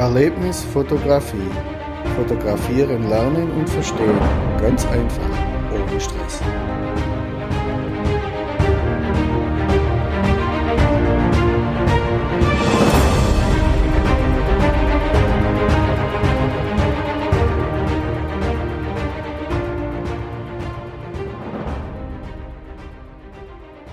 Erlebnisfotografie. Fotografieren, lernen und verstehen. Ganz einfach, ohne Stress.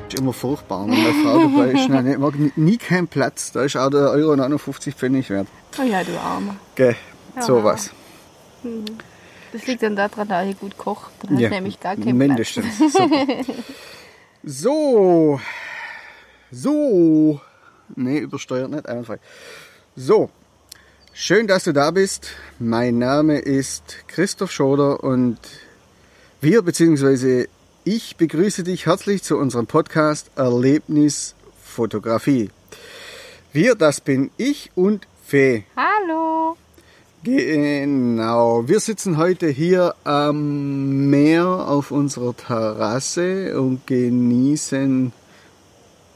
ist immer furchtbar, wenn eine Frau dabei ist. Nein, ich mag nie keinen Platz. Da ist auch der Euro 59 Pfennig wert. Oh ja, du Armer. Gell, Ja. sowas. Das liegt dann daran, dass ich gut koche. Dann du nämlich gar keinen mindestens. So. So. Nee, übersteuert nicht, einwandfrei. So. Schön, dass du da bist. Mein Name ist Christoph Schoder und wir bzw. ich begrüße dich herzlich zu unserem Podcast Erlebnis Fotografie. Wir, das bin ich und Fee. Hallo. Genau, wir sitzen heute hier am Meer auf unserer Terrasse und genießen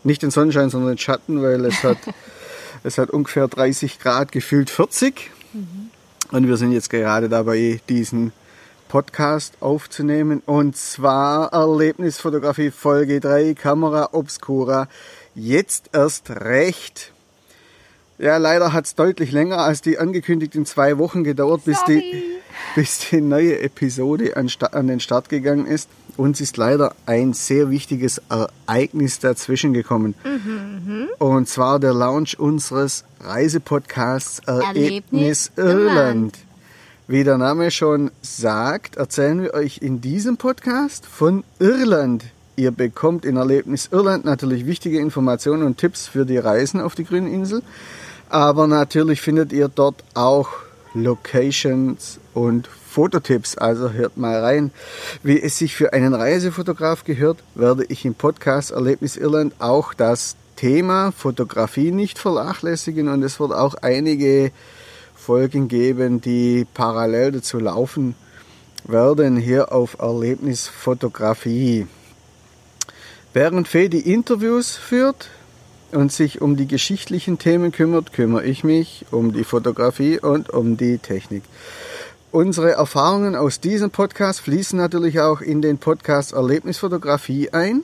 nicht den Sonnenschein, sondern den Schatten, weil es hat, es hat ungefähr 30 Grad, gefühlt 40. Und wir sind jetzt gerade dabei, diesen Podcast aufzunehmen. Und zwar Erlebnisfotografie Folge 3, Kamera Obscura. Jetzt erst recht. Ja, leider hat es deutlich länger als die angekündigten zwei Wochen gedauert, bis die, bis die neue Episode an, an den Start gegangen ist. Uns ist leider ein sehr wichtiges Ereignis dazwischen gekommen. Und zwar der Launch unseres Reisepodcasts Erlebnis Erlebnis Irland. Wie der Name schon sagt, erzählen wir euch in diesem Podcast von Irland. Ihr bekommt in Erlebnis Irland natürlich wichtige Informationen und Tipps für die Reisen auf die grüne Insel. Aber natürlich findet ihr dort auch Locations und Fototipps. Also hört mal rein. Wie es sich für einen Reisefotograf gehört, werde ich im Podcast Erlebnis Irland auch das Thema Fotografie nicht vernachlässigen und es wird auch einige Folgen geben, die parallel dazu laufen werden hier auf Erlebnisfotografie. Während Fee die Interviews führt und sich um die geschichtlichen Themen kümmert, kümmere ich mich um die Fotografie und um die Technik. Unsere Erfahrungen aus diesem Podcast fließen natürlich auch in den Podcast Erlebnisfotografie ein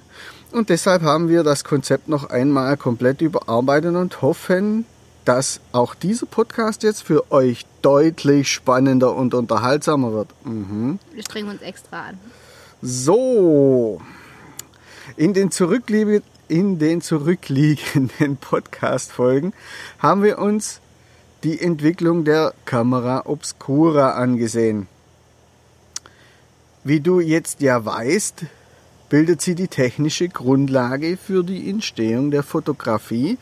und deshalb haben wir das Konzept noch einmal komplett überarbeitet und hoffen, dass auch dieser Podcast jetzt für euch deutlich spannender und unterhaltsamer wird. Mhm. Wir strengen uns extra an. So, in den, zurückliege, in den zurückliegenden Podcast-Folgen haben wir uns die Entwicklung der Kamera Obscura angesehen. Wie du jetzt ja weißt, bildet sie die technische Grundlage für die Entstehung der Fotografie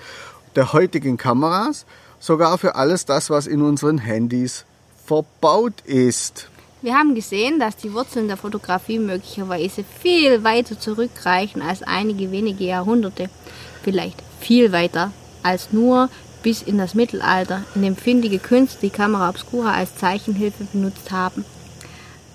der heutigen Kameras, sogar für alles das, was in unseren Handys verbaut ist. Wir haben gesehen, dass die Wurzeln der Fotografie möglicherweise viel weiter zurückreichen als einige wenige Jahrhunderte. Vielleicht viel weiter als nur bis in das Mittelalter, in dem findige Künstler die Kamera Obscura als Zeichenhilfe benutzt haben.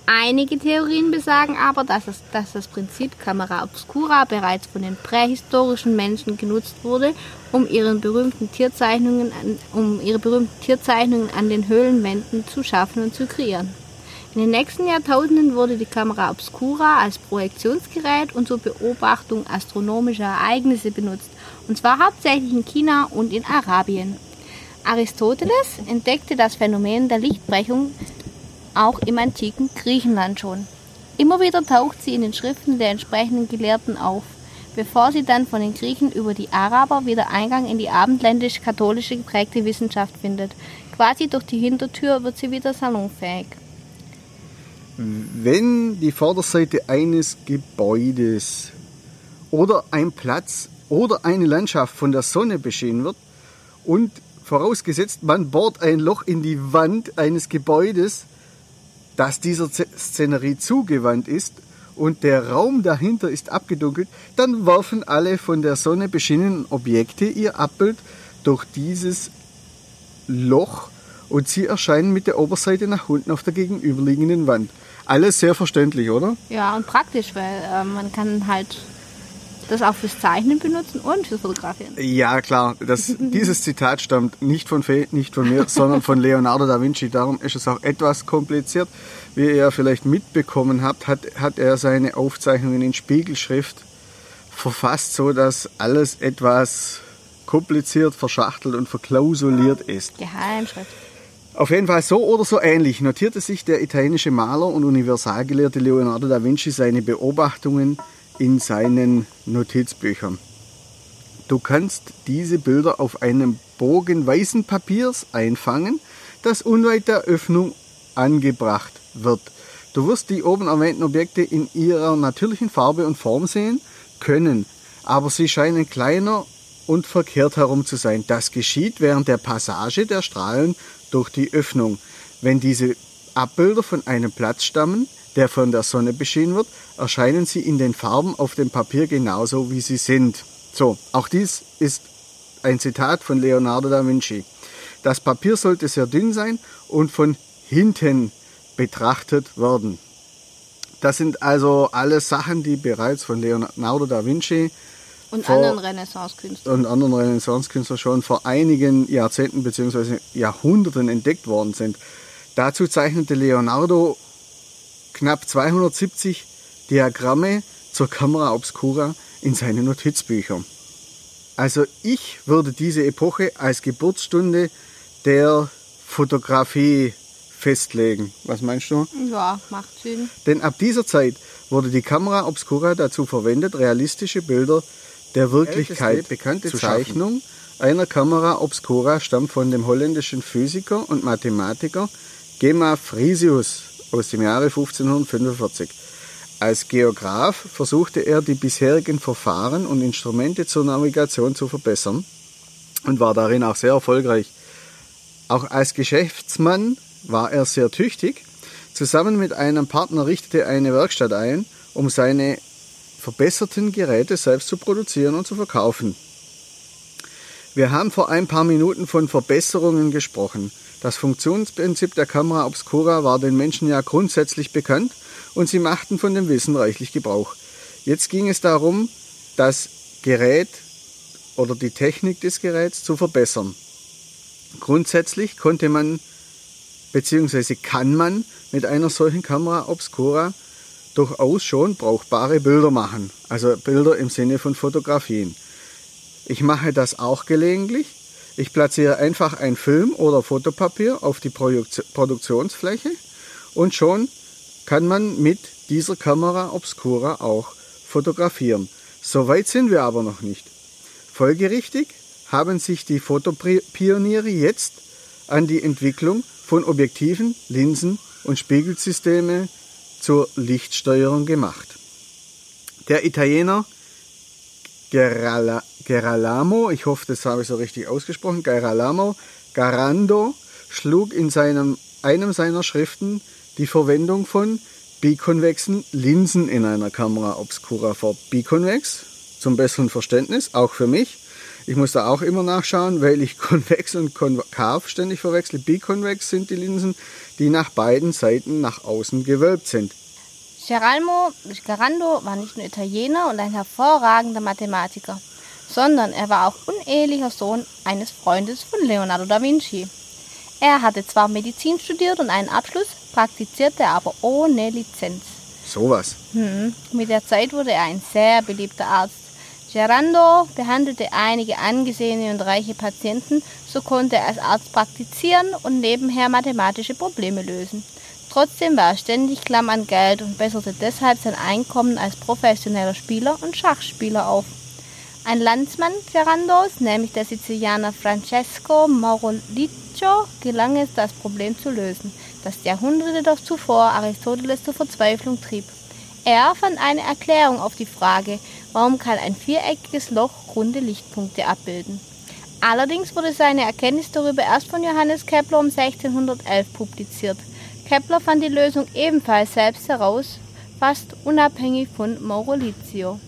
Einige Theorien besagen aber, dass, es, dass das Prinzip Kamera Obscura bereits von den prähistorischen Menschen genutzt wurde, um, ihren berühmten Tierzeichnungen an, um ihre berühmten Tierzeichnungen an den Höhlenwänden zu schaffen und zu kreieren. In den nächsten Jahrtausenden wurde die Kamera Obscura als Projektionsgerät und zur Beobachtung astronomischer Ereignisse benutzt, und zwar hauptsächlich in China und in Arabien. Aristoteles entdeckte das Phänomen der Lichtbrechung auch im antiken Griechenland schon. Immer wieder taucht sie in den Schriften der entsprechenden Gelehrten auf, bevor sie dann von den Griechen über die Araber wieder Eingang in die abendländisch-katholische geprägte Wissenschaft findet. Quasi durch die Hintertür wird sie wieder salonfähig. Wenn die Vorderseite eines Gebäudes oder ein Platz oder eine Landschaft von der Sonne beschienen wird und vorausgesetzt man bohrt ein Loch in die Wand eines Gebäudes, das dieser Szenerie zugewandt ist und der Raum dahinter ist abgedunkelt, dann werfen alle von der Sonne beschienenen Objekte ihr Abbild durch dieses Loch und sie erscheinen mit der Oberseite nach unten auf der gegenüberliegenden Wand. Alles sehr verständlich, oder? Ja, und praktisch, weil äh, man kann halt das auch fürs Zeichnen benutzen und fürs Fotografieren. Ja, klar. Das, dieses Zitat stammt nicht von, Fe, nicht von mir, sondern von Leonardo da Vinci. Darum ist es auch etwas kompliziert. Wie ihr ja vielleicht mitbekommen habt, hat, hat er seine Aufzeichnungen in Spiegelschrift verfasst, so dass alles etwas kompliziert, verschachtelt und verklausuliert ist. Geheimschrift. Auf jeden Fall so oder so ähnlich notierte sich der italienische Maler und Universalgelehrte Leonardo da Vinci seine Beobachtungen in seinen Notizbüchern. Du kannst diese Bilder auf einem Bogen weißen Papiers einfangen, das unweit der Öffnung angebracht wird. Du wirst die oben erwähnten Objekte in ihrer natürlichen Farbe und Form sehen können, aber sie scheinen kleiner und verkehrt herum zu sein. Das geschieht während der Passage der Strahlen durch die Öffnung. Wenn diese Abbilder von einem Platz stammen, der von der Sonne beschienen wird, erscheinen sie in den Farben auf dem Papier genauso, wie sie sind. So, auch dies ist ein Zitat von Leonardo da Vinci. Das Papier sollte sehr dünn sein und von hinten betrachtet werden. Das sind also alles Sachen, die bereits von Leonardo da Vinci Und Vor- anderen Renaissance-Künstlern. und anderen Renaissance-Künstlern schon vor einigen Jahrzehnten bzw. Jahrhunderten entdeckt worden sind. Dazu zeichnete Leonardo knapp 270 Diagramme zur Camera Obscura in seine Notizbücher. Also ich würde diese Epoche als Geburtsstunde der Fotografie festlegen. Was meinst du? Ja, macht Sinn. Denn ab dieser Zeit wurde die Camera Obscura dazu verwendet, realistische Bilder der Wirklichkeit bekannte Zeichnung einer Camera Obscura stammt von dem holländischen Physiker und Mathematiker Gemma Frisius aus dem Jahre 1545. Als Geograph versuchte er, die bisherigen Verfahren und Instrumente zur Navigation zu verbessern und war darin auch sehr erfolgreich. Auch als Geschäftsmann war er sehr tüchtig. Zusammen mit einem Partner richtete er eine Werkstatt ein, um seine verbesserten Geräte selbst zu produzieren und zu verkaufen. Wir haben vor ein paar Minuten von Verbesserungen gesprochen. Das Funktionsprinzip der Kamera Obscura war den Menschen ja grundsätzlich bekannt und sie machten von dem Wissen reichlich Gebrauch. Jetzt ging es darum, das Gerät oder die Technik des Geräts zu verbessern. Grundsätzlich konnte man bzw. kann man mit einer solchen Kamera Obscura durchaus schon brauchbare Bilder machen. Also Bilder im Sinne von Fotografien. Ich mache das auch gelegentlich. Ich platziere einfach ein Film oder Fotopapier auf die Produkt- Produktionsfläche und schon kann man mit dieser Kamera Obscura auch fotografieren. So weit sind wir aber noch nicht. Folgerichtig haben sich die Fotopioniere jetzt an die Entwicklung von Objektiven, Linsen und Spiegelsysteme zur Lichtsteuerung gemacht. Der Italiener Gerala, Geralamo, ich hoffe, das habe ich so richtig ausgesprochen, Geralamo Garando schlug in seinem, einem seiner Schriften die Verwendung von bikonvexen Linsen in einer Kamera Obscura vor. Bikonvex, zum besseren Verständnis, auch für mich. Ich muss da auch immer nachschauen, weil ich konvex und konkav ständig verwechsle. Bikonvex sind die Linsen, die nach beiden Seiten nach außen gewölbt sind. Geralmo Garando war nicht nur Italiener und ein hervorragender Mathematiker, sondern er war auch unehelicher Sohn eines Freundes von Leonardo da Vinci. Er hatte zwar Medizin studiert und einen Abschluss, praktizierte aber ohne Lizenz. Sowas. Hm. Mit der Zeit wurde er ein sehr beliebter Arzt. Gerando behandelte einige angesehene und reiche Patienten, so konnte er als Arzt praktizieren und nebenher mathematische Probleme lösen. Trotzdem war er ständig klamm an Geld und besserte deshalb sein Einkommen als professioneller Spieler und Schachspieler auf. Ein Landsmann Gerandos, nämlich der Sizilianer Francesco Maurolico, gelang es, das Problem zu lösen, das Jahrhunderte doch zuvor Aristoteles zur Verzweiflung trieb. Er fand eine Erklärung auf die Frage, warum kann ein viereckiges Loch runde Lichtpunkte abbilden. Allerdings wurde seine Erkenntnis darüber erst von Johannes Kepler um 1611 publiziert. Kepler fand die Lösung ebenfalls selbst heraus, fast unabhängig von Maurolico.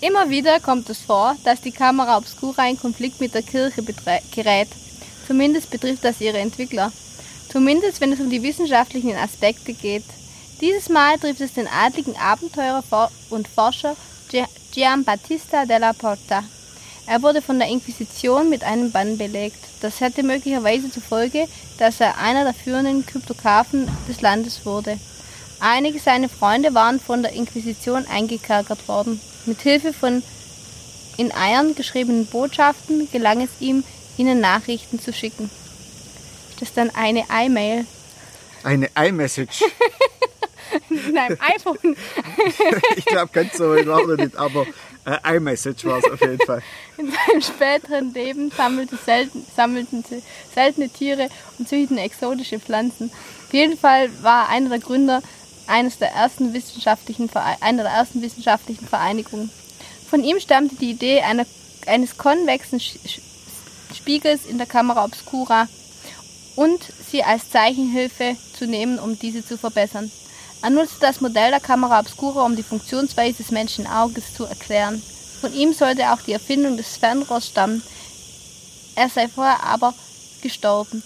Immer wieder kommt es vor, dass die Kamera Obscura in Konflikt mit der Kirche gerät. Zumindest betrifft das ihre Entwickler. Zumindest wenn es um die wissenschaftlichen Aspekte geht. Dieses Mal trifft es den adligen Abenteurer und Forscher Gian Battista della Porta. Er wurde von der Inquisition mit einem Bann belegt. Das hätte möglicherweise zur Folge, dass er einer der führenden Kryptografen des Landes wurde. Einige seiner Freunde waren von der Inquisition eingekerkert worden. Mit Hilfe von in Eiern geschriebenen Botschaften gelang es ihm, ihnen Nachrichten zu schicken. Das ist dann eine E-Mail. Eine iMessage. In einem iPhone. ich glaube, ganz so war er nicht, aber äh, iMessage war es auf jeden Fall. In seinem späteren Leben sammelte selten, sammelten sie seltene Tiere und züchteten exotische Pflanzen. Auf jeden Fall war er einer der Gründer eines der ersten wissenschaftlichen, Vere- einer der ersten wissenschaftlichen Vereinigungen. Von ihm stammte die Idee einer, eines konvexen Spiegels in der Kamera obscura und sie als Zeichenhilfe zu nehmen, um diese zu verbessern. Er nutzte das Modell der Kamera obscura, um die Funktionsweise des menschlichen Auges zu erklären. Von ihm sollte auch die Erfindung des Fernrohrs stammen. Er sei vorher aber gestorben.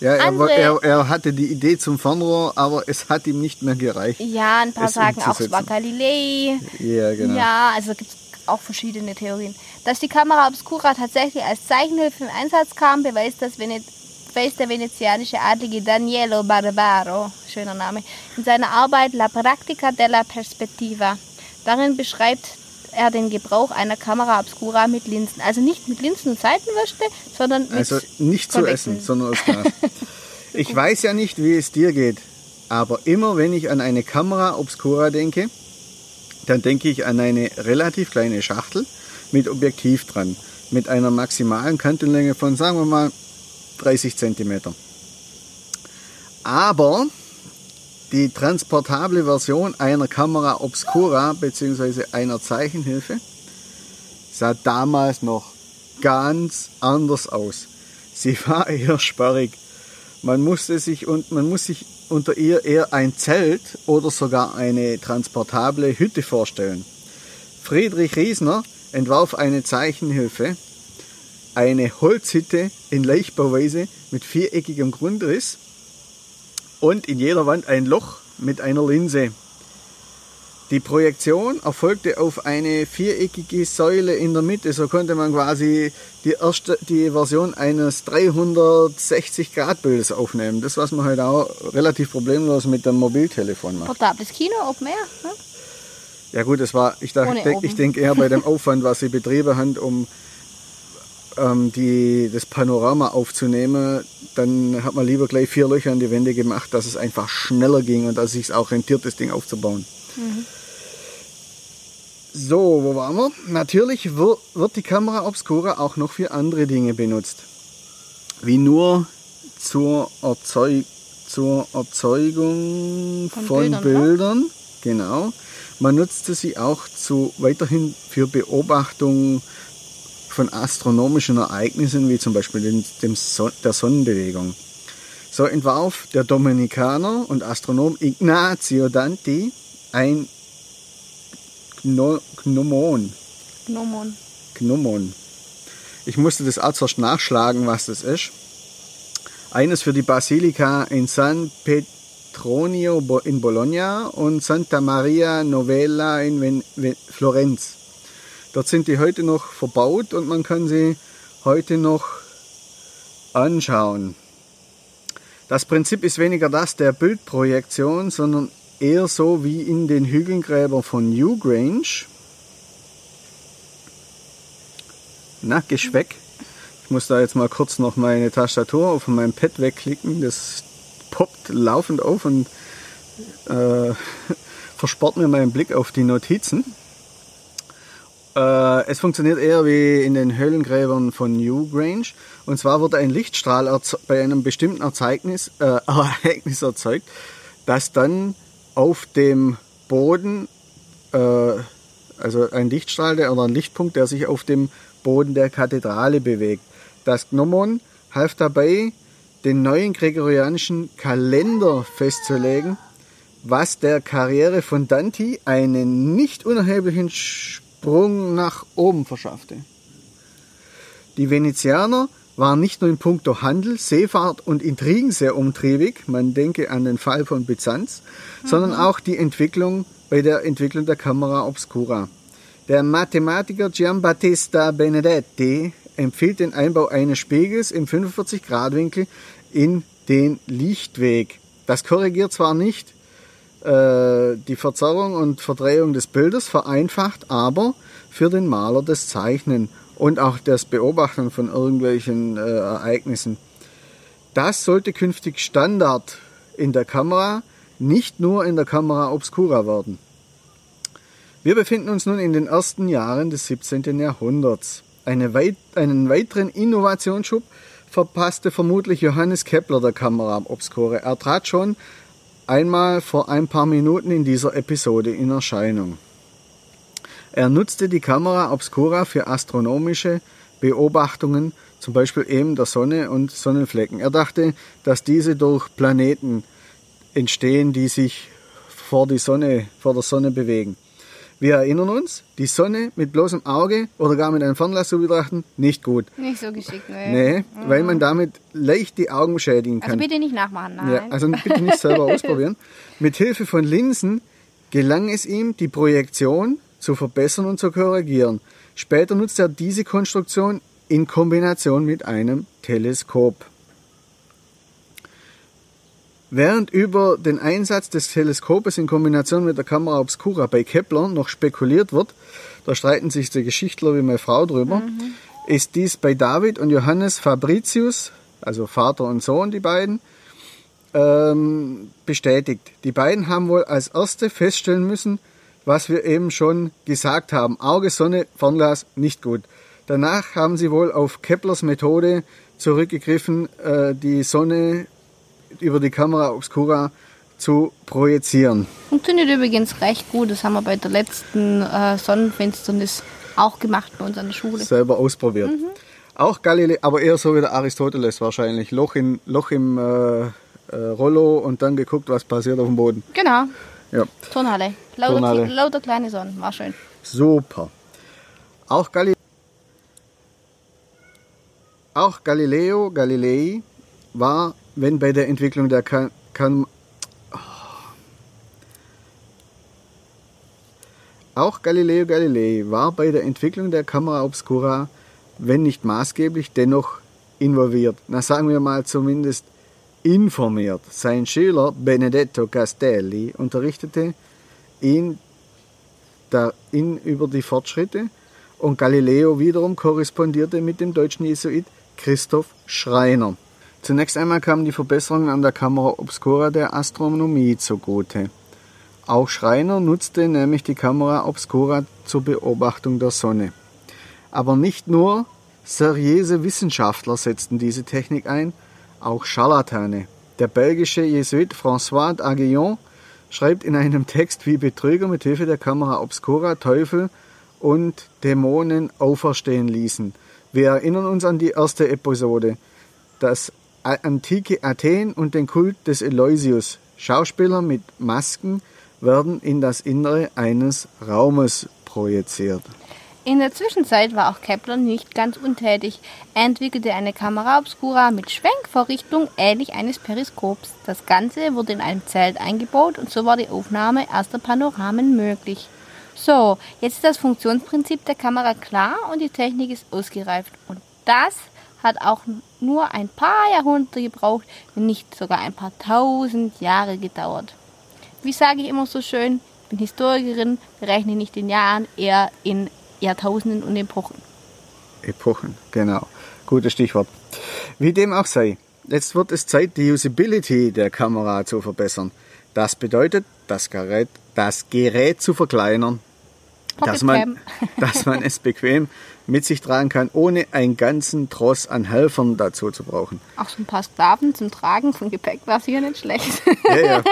Ja, er, Andere- er, er hatte die Idee zum Fernrohr, aber es hat ihm nicht mehr gereicht. Ja, ein paar sagen auch, es war. Galilei. Ja, genau. Ja, also gibt es auch verschiedene Theorien. Dass die Kamera obscura tatsächlich als Zeichenhilfe im Einsatz kam, beweist, das Vene beweist der venezianische Adlige Danielo Barbaro, schöner Name, in seiner Arbeit La Pratica della Perspectiva. Darin beschreibt er den Gebrauch einer Kamera obscura mit Linsen. Also nicht mit Linsen und Seitenwürste, sondern mit Also nicht zu Konvexen. essen, sondern aus Glas. ich weiß ja nicht, wie es dir geht, aber immer wenn ich an eine Kamera obscura denke, dann denke ich an eine relativ kleine Schachtel mit Objektiv dran, mit einer maximalen Kantenlänge von, sagen wir mal, 30 cm. Aber die transportable Version einer Kamera obscura bzw. einer Zeichenhilfe sah damals noch ganz anders aus. Sie war eher sperrig. Man musste sich und man muss sich unter ihr eher ein Zelt oder sogar eine transportable Hütte vorstellen. Friedrich Riesner entwarf eine Zeichenhilfe, eine Holzhütte in Leichtbauweise mit viereckigem Grundriss und in jeder Wand ein Loch mit einer Linse. Die Projektion erfolgte auf eine viereckige Säule in der Mitte. So konnte man quasi die erste, die Version eines 360 Grad Bildes aufnehmen. Das, was man heute auch relativ problemlos mit dem Mobiltelefon macht. Portables Kino, Open Air. Ne? Ja gut, das war, ich, dachte, ich denke eher bei dem Aufwand, was sie betrieben haben, um ähm, die, das Panorama aufzunehmen, dann hat man lieber gleich vier Löcher in die Wände gemacht, dass es einfach schneller ging und dass es sich auch rentiert, das Ding aufzubauen. So, wo waren wir? Natürlich wird, wird die Kamera Obscura auch noch für andere Dinge benutzt. Wie nur zur, Erzeug zur Erzeugung Von von, Bildern, Bildern. Genau. Man nutzte sie auch zu, weiterhin für Beobachtung von astronomischen Ereignissen, wie zum Beispiel den, dem Son der Sonnenbewegung. So entwarf der Dominikaner und Astronom Ignazio Danti ein Gno Gnomon. Gnomon. Gnomon. Ich musste das auch zuerst nachschlagen, was das ist. Eines für die Basilika in San Petronio in Bologna und Santa Maria Novella in Ven Ven Florenz. Dort sind die heute noch verbaut und man kann sie heute noch anschauen. Das Prinzip ist weniger das der Bildprojektion, sondern eher so wie in den Hügelgräbern von Newgrange. Na, Geschweck. Ich muss da jetzt mal kurz noch meine Tastatur auf meinem Pad wegklicken. Das poppt laufend auf und äh, verspart mir meinen Blick auf die Notizen. Äh, es funktioniert eher wie in den Höhlengräbern von Newgrange. Und zwar wird ein Lichtstrahl bei einem bestimmten Ereignis, äh, Ereignis erzeugt, das dann auf dem Boden, äh, also ein Lichtstrahl der, oder ein Lichtpunkt, der sich auf dem Boden der Kathedrale bewegt. Das Gnomon half dabei, den neuen gregorianischen Kalender festzulegen, was der Karriere von Danti einen nicht unerheblichen Sprung nach oben verschaffte. Die Venezianer waren nicht nur in puncto Handel, Seefahrt und Intrigen sehr umtriebig, man denke an den Fall von Byzanz, sondern auch die Entwicklung bei der Entwicklung der Kamera Obscura. Der Mathematiker Giambattista Benedetti empfiehlt den Einbau eines Spiegels im 45-Grad-Winkel in den Lichtweg. Das korrigiert zwar nicht äh, die Verzerrung und Verdrehung des Bildes, vereinfacht aber für den Maler das Zeichnen und auch das Beobachten von irgendwelchen äh, Ereignissen. Das sollte künftig Standard in der Kamera, nicht nur in der Kamera Obscura werden. Wir befinden uns nun in den ersten Jahren des 17. Jahrhunderts. Eine weit, einen weiteren Innovationsschub verpasste vermutlich Johannes Kepler der Kamera Obscura. Er trat schon einmal vor ein paar Minuten in dieser Episode in Erscheinung. Er nutzte die Kamera Obscura für astronomische Beobachtungen, zum Beispiel eben der Sonne und Sonnenflecken. Er dachte, dass diese durch Planeten entstehen, die sich vor, die Sonne, vor der Sonne bewegen. Wir erinnern uns, die Sonne mit bloßem Auge oder gar mit einem Fernglas zu betrachten, nicht gut. Nicht so geschickt, ne? Nee, mhm. weil man damit leicht die Augen schädigen kann. Also bitte nicht nachmachen, nein. Ja, also bitte nicht selber ausprobieren. Mit Hilfe von Linsen gelang es ihm, die Projektion zu verbessern und zu korrigieren. Später nutzte er diese Konstruktion in Kombination mit einem Teleskop. Während über den Einsatz des Teleskopes in Kombination mit der Kamera Obscura bei Kepler noch spekuliert wird, da streiten sich die Geschichtler wie meine Frau drüber, mhm. ist dies bei David und Johannes Fabricius, also Vater und Sohn, die beiden, ähm, bestätigt. Die beiden haben wohl als erste feststellen müssen, was wir eben schon gesagt haben. Auge, Sonne, Fernglas, nicht gut. Danach haben sie wohl auf Keplers Methode zurückgegriffen, äh, die Sonne über die Kamera Obscura zu projizieren. Funktioniert übrigens recht gut. Das haben wir bei der letzten äh, Sonnenfinsternis auch gemacht bei uns an der Schule. Selber ausprobiert. Mhm. Auch Galilei, aber eher so wie der Aristoteles wahrscheinlich. Loch, in, Loch im äh, äh, Rollo und dann geguckt, was passiert auf dem Boden. Genau. Ja. Turnhalle. Lauter, Turnhalle. lauter kleine Sonnen. War schön. Super. Auch, Gali auch Galileo Galilei war wenn bei der Entwicklung der kann, kann oh. auch Galileo Galilei war bei der Entwicklung der Kamera Obscura, wenn nicht maßgeblich, dennoch involviert. Na sagen wir mal zumindest informiert. Sein Schüler Benedetto Castelli unterrichtete ihn, da, ihn über die Fortschritte und Galileo wiederum korrespondierte mit dem deutschen Jesuit Christoph Schreiner. Zunächst einmal kamen die Verbesserungen an der Kamera Obscura der Astronomie zugute. Auch Schreiner nutzte nämlich die Kamera Obscura zur Beobachtung der Sonne. Aber nicht nur seriöse Wissenschaftler setzten diese Technik ein, auch Scharlatane. Der belgische Jesuit François d'Aguillon schreibt in einem Text, wie Betrüger mit Hilfe der Kamera Obscura Teufel und Dämonen auferstehen ließen. Wir erinnern uns an die erste Episode. Das antike Athen und den Kult des Eloisius. Schauspieler mit Masken werden in das Innere eines Raumes projiziert. In der Zwischenzeit war auch Kepler nicht ganz untätig. Er entwickelte eine Kamera obscura mit Schwenkvorrichtung ähnlich eines Periskops. Das Ganze wurde in einem Zelt eingebaut und so war die Aufnahme erster Panoramen möglich. So, jetzt ist das Funktionsprinzip der Kamera klar und die Technik ist ausgereift. Und das hat auch nur ein paar Jahrhunderte gebraucht, wenn nicht sogar ein paar tausend Jahre gedauert. Wie sage ich immer so schön, ich bin Historikerin, berechne nicht in Jahren, eher in Jahrtausenden und Epochen. Epochen, genau. Gutes Stichwort. Wie dem auch sei, jetzt wird es Zeit, die Usability der Kamera zu verbessern. Das bedeutet, das Gerät, das Gerät zu verkleinern, dass man, dass man es bequem mit sich tragen kann, ohne einen ganzen Tross an Helfern dazu zu brauchen. Auch so ein paar Sklaven zum Tragen von Gepäck war sicher nicht schlecht. Ja, ja.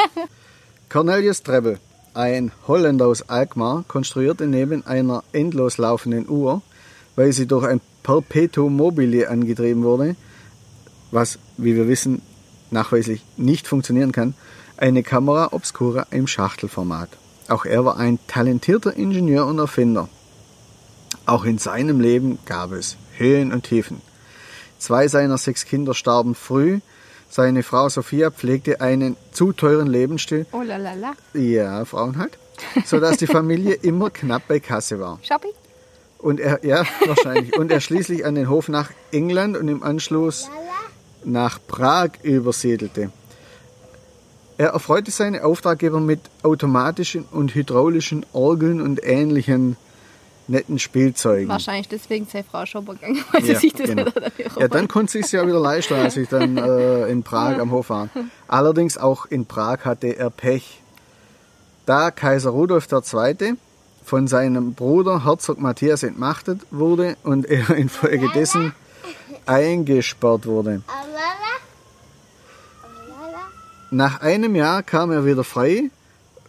Cornelius Treble, ein Holländer aus Alkmaar, konstruierte neben einer endlos laufenden Uhr, weil sie durch ein Perpetuum mobile angetrieben wurde, was, wie wir wissen, nachweislich nicht funktionieren kann, eine Kamera obscura im Schachtelformat. Auch er war ein talentierter Ingenieur und Erfinder. Auch in seinem Leben gab es Höhen und Tiefen. Zwei seiner sechs Kinder starben früh. Seine Frau Sophia pflegte einen zu teuren Lebensstil. Oh la la la. Ja, Frauen halt. sodass die Familie immer knapp bei Kasse war. Shopping? Und er, ja, wahrscheinlich. Und er schließlich an den Hof nach England und im Anschluss nach Prag übersiedelte. Er erfreute seine Auftraggeber mit automatischen und hydraulischen Orgeln und ähnlichen netten Spielzeugen. Wahrscheinlich deswegen sei Frau Schopper gegangen, weil sie Ja, sich das genau. nicht dafür Ja, dann konnte sie es ja wieder leisten, als ich dann äh, in Prag am Hof war. Allerdings auch in Prag hatte er Pech. Da Kaiser Rudolf II. von seinem Bruder Herzog Matthias entmachtet wurde und er infolgedessen eingesperrt wurde. Nach einem Jahr kam er wieder frei,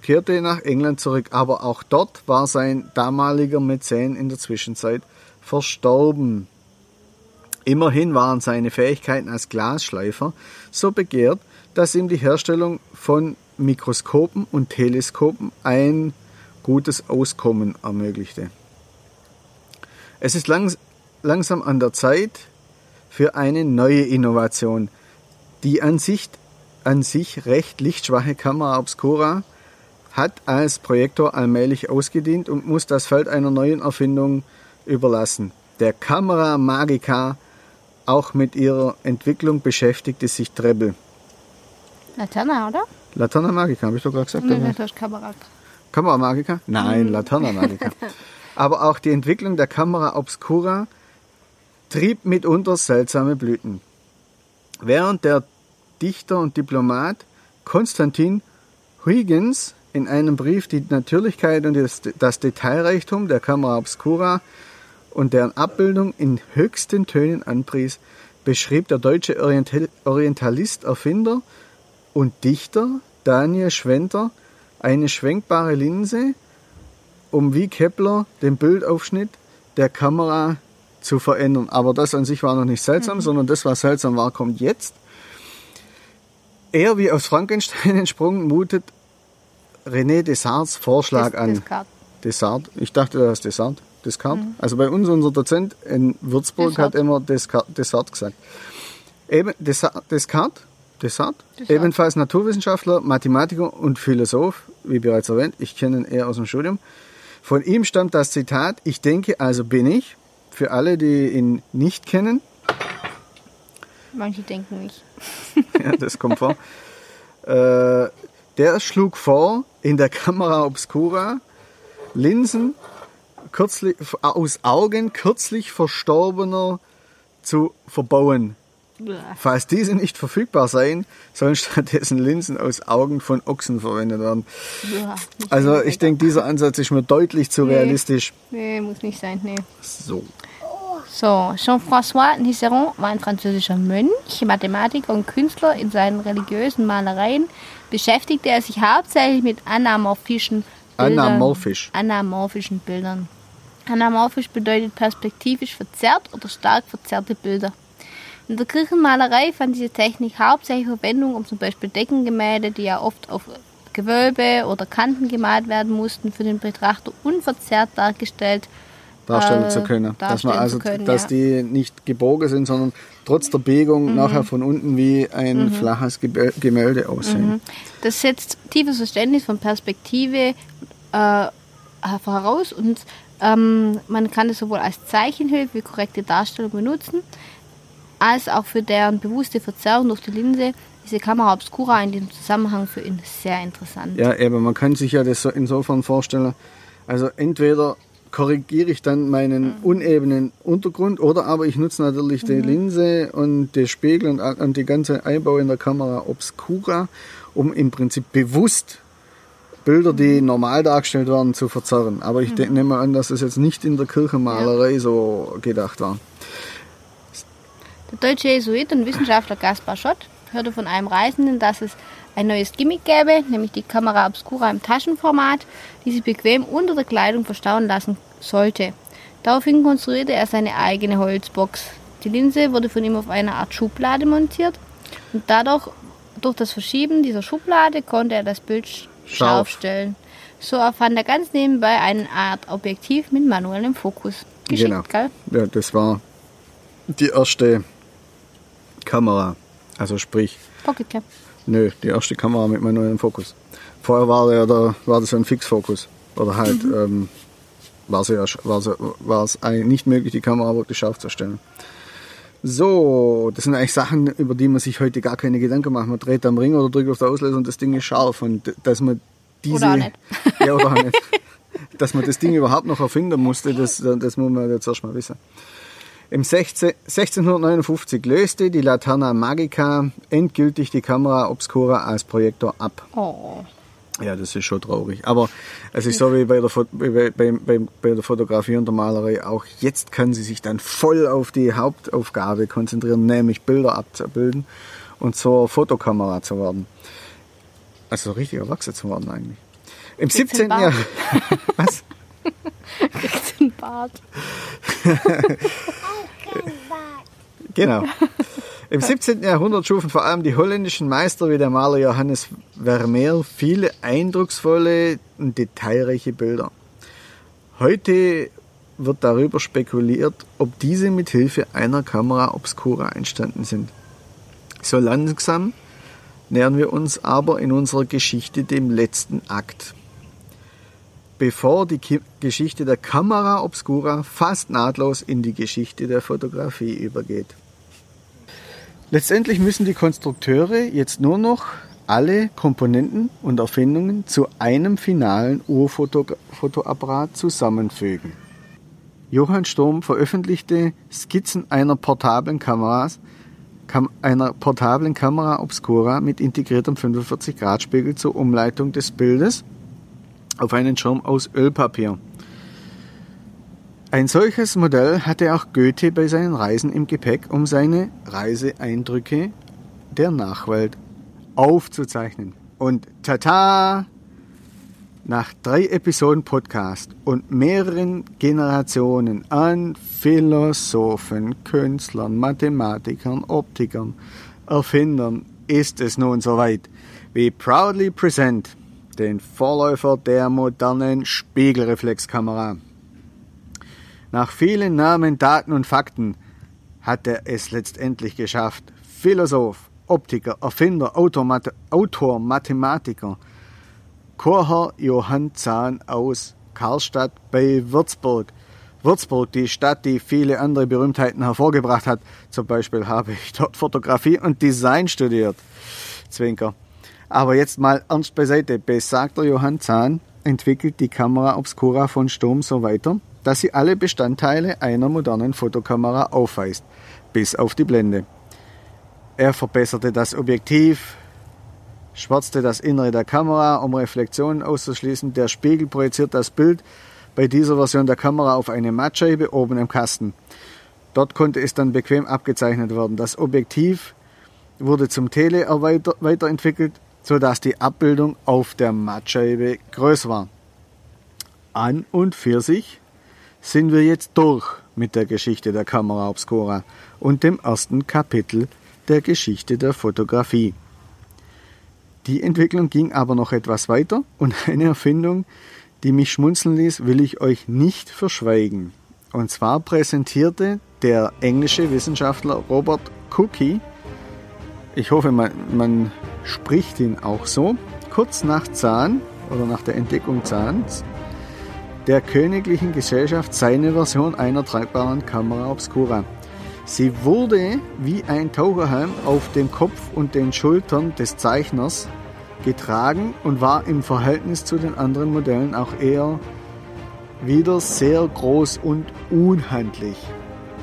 kehrte nach England zurück, aber auch dort war sein damaliger Mäzen in der Zwischenzeit verstorben. Immerhin waren seine Fähigkeiten als Glasschleifer so begehrt, dass ihm die Herstellung von Mikroskopen und Teleskopen ein gutes Auskommen ermöglichte. Es ist langs langsam an der Zeit für eine neue Innovation. Die an sich, an sich recht lichtschwache Kamera Obscura hat als Projektor allmählich ausgedient und muss das Feld einer neuen Erfindung überlassen. Der Kamera Magica, auch mit ihrer Entwicklung beschäftigte sich Treble. Laterna, oder? Laterna Magica, habe ich doch gerade gesagt. Oder? das ist Kamera. Kamera Magica? Nein, Laterna Magica. Aber auch die Entwicklung der Kamera Obscura trieb mitunter seltsame Blüten. Während der Dichter und Diplomat Konstantin Huygens in einem Brief die Natürlichkeit und das, das Detailreichtum der Kamera Obscura und deren Abbildung in höchsten Tönen anpries, beschrieb der deutsche Oriental Orientalist, Erfinder und Dichter Daniel Schwenter eine schwenkbare Linse, um wie Kepler den Bildaufschnitt der Kamera zu verändern. Aber das an sich war noch nicht seltsam, sondern das, was seltsam war, kommt jetzt. Er wie aus Frankenstein entsprungen, mutet René Desarts Vorschlag Das- an. Descartes. Desart. Ich dachte, das ist Desart. Descartes. Also bei uns, unser Dozent in Würzburg Desart. hat immer Descartes, Desart gesagt. Eben, Desart, Descartes, Desart. ebenfalls Naturwissenschaftler, Mathematiker und Philosoph, wie bereits erwähnt, ich kenne ihn eher aus dem Studium. Von ihm stammt das Zitat, ich denke, also bin ich. Für alle, die ihn nicht kennen, Manche denken nicht. ja, das kommt vor. Äh, der schlug vor, in der Kamera Obscura Linsen kürzlich, aus Augen kürzlich Verstorbener zu verbauen. Falls diese nicht verfügbar seien, sollen stattdessen Linsen aus Augen von Ochsen verwendet werden. Also ich denke, dieser Ansatz ist mir deutlich zu Nee. realistisch. Nee, muss nicht sein, nee. So. So, Jean-François Niceron war ein französischer Mönch, Mathematiker und Künstler. In seinen religiösen Malereien beschäftigte er sich hauptsächlich mit anamorphischen Bildern. Anamorphisch. Anamorphischen Bildern. Anamorphisch bedeutet perspektivisch verzerrt oder stark verzerrte Bilder. In der Kirchenmalerei fand diese Technik hauptsächlich Verwendung, um zum Beispiel Deckengemälde, die ja oft auf Gewölbe oder Kanten gemalt werden mussten, für den Betrachter unverzerrt dargestellt darstellen äh, zu können. Dass man also, können, dass ja. die nicht gebogen sind, sondern trotz der Biegung nachher von unten wie ein Mhm. flaches Gemälde aussehen. Das setzt tiefes Verständnis von Perspektive äh, voraus und ähm, man kann es sowohl als Zeichenhilfe wie korrekte Darstellung benutzen, als auch für deren bewusste Verzerrung durch die Linse. Diese Kamera Obscura in diesem Zusammenhang für ihn sehr interessant. Ja, eben, man kann sich ja das so insofern vorstellen, also entweder korrigiere ich dann meinen Mhm. unebenen Untergrund oder aber ich nutze natürlich die Linse und den Spiegel und, und die ganze Einbau in der Kamera Obscura, um im Prinzip bewusst Bilder, die normal dargestellt werden, zu verzerren. Aber ich denk- nehme an, dass das jetzt nicht in der Kirchenmalerei so gedacht war. Der deutsche Jesuit und Wissenschaftler Gaspar Schott hörte von einem Reisenden, dass es ein neues Gimmick gäbe, nämlich die Kamera Obscura im Taschenformat, die sich bequem unter der Kleidung verstauen lassen sollte. Daraufhin konstruierte er seine eigene Holzbox. Die Linse wurde von ihm auf einer Art Schublade montiert und dadurch, durch das Verschieben dieser Schublade, konnte er das Bild sch- Scharf. scharf stellen. So erfand er ganz nebenbei eine Art Objektiv mit manuellem Fokus. Geschickt, Genau. gell? Ja, das war die erste Kamera. Also sprich, Pocketcam. Nö, die erste Kamera mit manuellem Fokus. Vorher war, ja der, war das ja ein Fixfokus. Oder halt mhm. ähm, war es ja, war war es nicht möglich, die Kamera wirklich scharf zu stellen. So, das sind eigentlich Sachen, über die man sich heute gar keine Gedanken macht. Man dreht am Ring oder drückt auf den Auslöser und das Ding ist scharf. Und dass man diese. Oder auch nicht. Ja, oder auch nicht. dass man das Ding überhaupt noch erfinden musste, das, das muss man jetzt erstmal wissen. Im 16, 1659 löste die Laterna Magica endgültig die Kamera Obscura als Projektor ab. Oh. Ja, das ist schon traurig. Aber es ist so wie bei der, bei, bei, bei, bei der Fotografie und der Malerei auch. Jetzt kann sie sich dann voll auf die Hauptaufgabe konzentrieren, nämlich Bilder abzubilden und zur Fotokamera zu werden. Also richtig erwachsen zu werden eigentlich. Im 17. Jahr. Was? Kriegt einen Bart. genau. Im 17. Jahrhundert schufen vor allem die holländischen Meister wie der Maler Johannes Vermeer viele eindrucksvolle und detailreiche Bilder. Heute wird darüber spekuliert, ob diese mit Hilfe einer Kamera obscura entstanden sind. So langsam nähern wir uns aber in unserer Geschichte dem letzten Akt. Bevor die Ki Geschichte der Kamera obscura fast nahtlos in die Geschichte der Fotografie übergeht. Letztendlich müssen die Konstrukteure jetzt nur noch alle Komponenten und Erfindungen zu einem finalen Urfotoapparat zusammenfügen. Johann Sturm veröffentlichte Skizzen einer portablen Kameras, einer portablen Kamera Obscura mit integriertem 45-Grad-Spiegel zur Umleitung des Bildes auf einen Schirm aus Ölpapier. Ein solches Modell hatte auch Goethe bei seinen Reisen im Gepäck, um seine Reiseeindrücke der Nachwelt aufzuzeichnen. Und tata! Nach drei Episoden Podcast und mehreren Generationen an Philosophen, Künstlern, Mathematikern, Optikern, Erfindern ist es nun soweit. We proudly present den Vorläufer der modernen Spiegelreflexkamera. Nach vielen Namen, Daten und Fakten hat er es letztendlich geschafft. Philosoph, Optiker, Erfinder, Autor, Mathe Autor Mathematiker. Chorherr Johann Zahn aus Karlstadt bei Würzburg. Würzburg, die Stadt, die viele andere Berühmtheiten hervorgebracht hat. Zum Beispiel habe ich dort Fotografie und Design studiert. Zwinker. Aber jetzt mal ernst beiseite. Besagter Johann Zahn entwickelt die Kamera Obscura von Sturm so weiter, dass sie alle Bestandteile einer modernen Fotokamera aufweist, bis auf die Blende. Er verbesserte das Objektiv, schwarzte das Innere der Kamera, um Reflexionen auszuschließen. Der Spiegel projiziert das Bild bei dieser Version der Kamera auf eine Mattscheibe oben im Kasten. Dort konnte es dann bequem abgezeichnet werden. Das Objektiv wurde zum Tele weiterentwickelt, sodass die Abbildung auf der Mattscheibe größer war. An und für sich sind wir jetzt durch mit der Geschichte der Kamera Obscura und dem ersten Kapitel der Geschichte der Fotografie. Die Entwicklung ging aber noch etwas weiter und eine Erfindung, die mich schmunzeln ließ, will ich euch nicht verschweigen. Und zwar präsentierte der englische Wissenschaftler Robert Cookie, ich hoffe, man, man spricht ihn auch so, kurz nach Zahn oder nach der Entdeckung Zahns der Königlichen Gesellschaft seine Version einer tragbaren Kamera Obscura. Sie wurde wie ein Taucherhelm auf dem Kopf und den Schultern des Zeichners getragen und war im Verhältnis zu den anderen Modellen auch eher wieder sehr groß und unhandlich.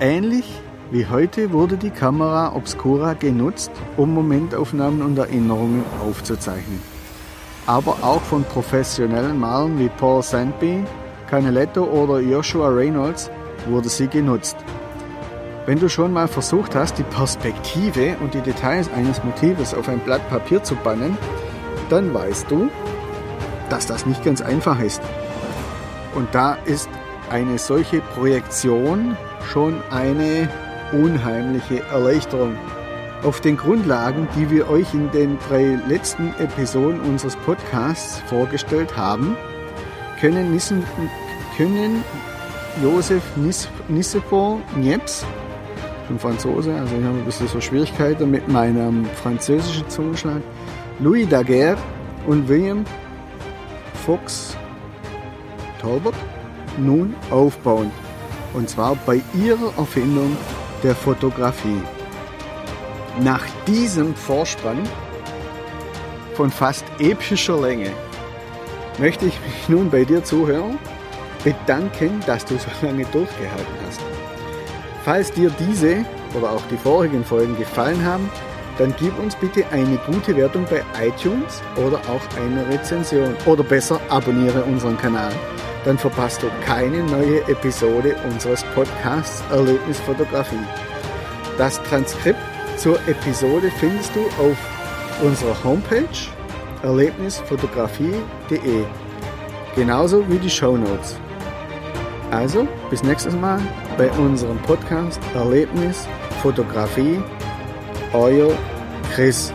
Ähnlich wie heute wurde die Kamera Obscura genutzt, um Momentaufnahmen und Erinnerungen aufzuzeichnen. Aber auch von professionellen Malern wie Paul Sandby Canaletto oder Joshua Reynolds wurde sie genutzt. Wenn du schon mal versucht hast, die Perspektive und die Details eines Motives auf ein Blatt Papier zu bannen, dann weißt du, dass das nicht ganz einfach ist. Und da ist eine solche Projektion schon eine unheimliche Erleichterung. Auf den Grundlagen, die wir euch in den drei letzten Episoden unseres Podcasts vorgestellt haben, können, Nissen, können Josef Nis, Nissepo Nieps, ein Franzose, also ich habe ein bisschen so Schwierigkeiten mit meinem französischen Zungenschlag, Louis Daguerre und William Fuchs Tolbert nun aufbauen. Und zwar bei ihrer Erfindung der Fotografie. Nach diesem Vorspann von fast epischer Länge möchte ich mich nun bei dir zuhören bedanken, dass du so lange durchgehalten hast. Falls dir diese oder auch die vorigen Folgen gefallen haben, dann gib uns bitte eine gute Wertung bei iTunes oder auch eine Rezension. Oder besser, abonniere unseren Kanal. Dann verpasst du keine neue Episode unseres Podcasts Erlebnisfotografie. Das Transkript zur Episode findest du auf unserer Homepage erlebnisfotografie.de. Genauso wie die Show Notes. Also, bis nächstes Mal bei unserem Podcast Erlebnis Fotografie. Euer Chris.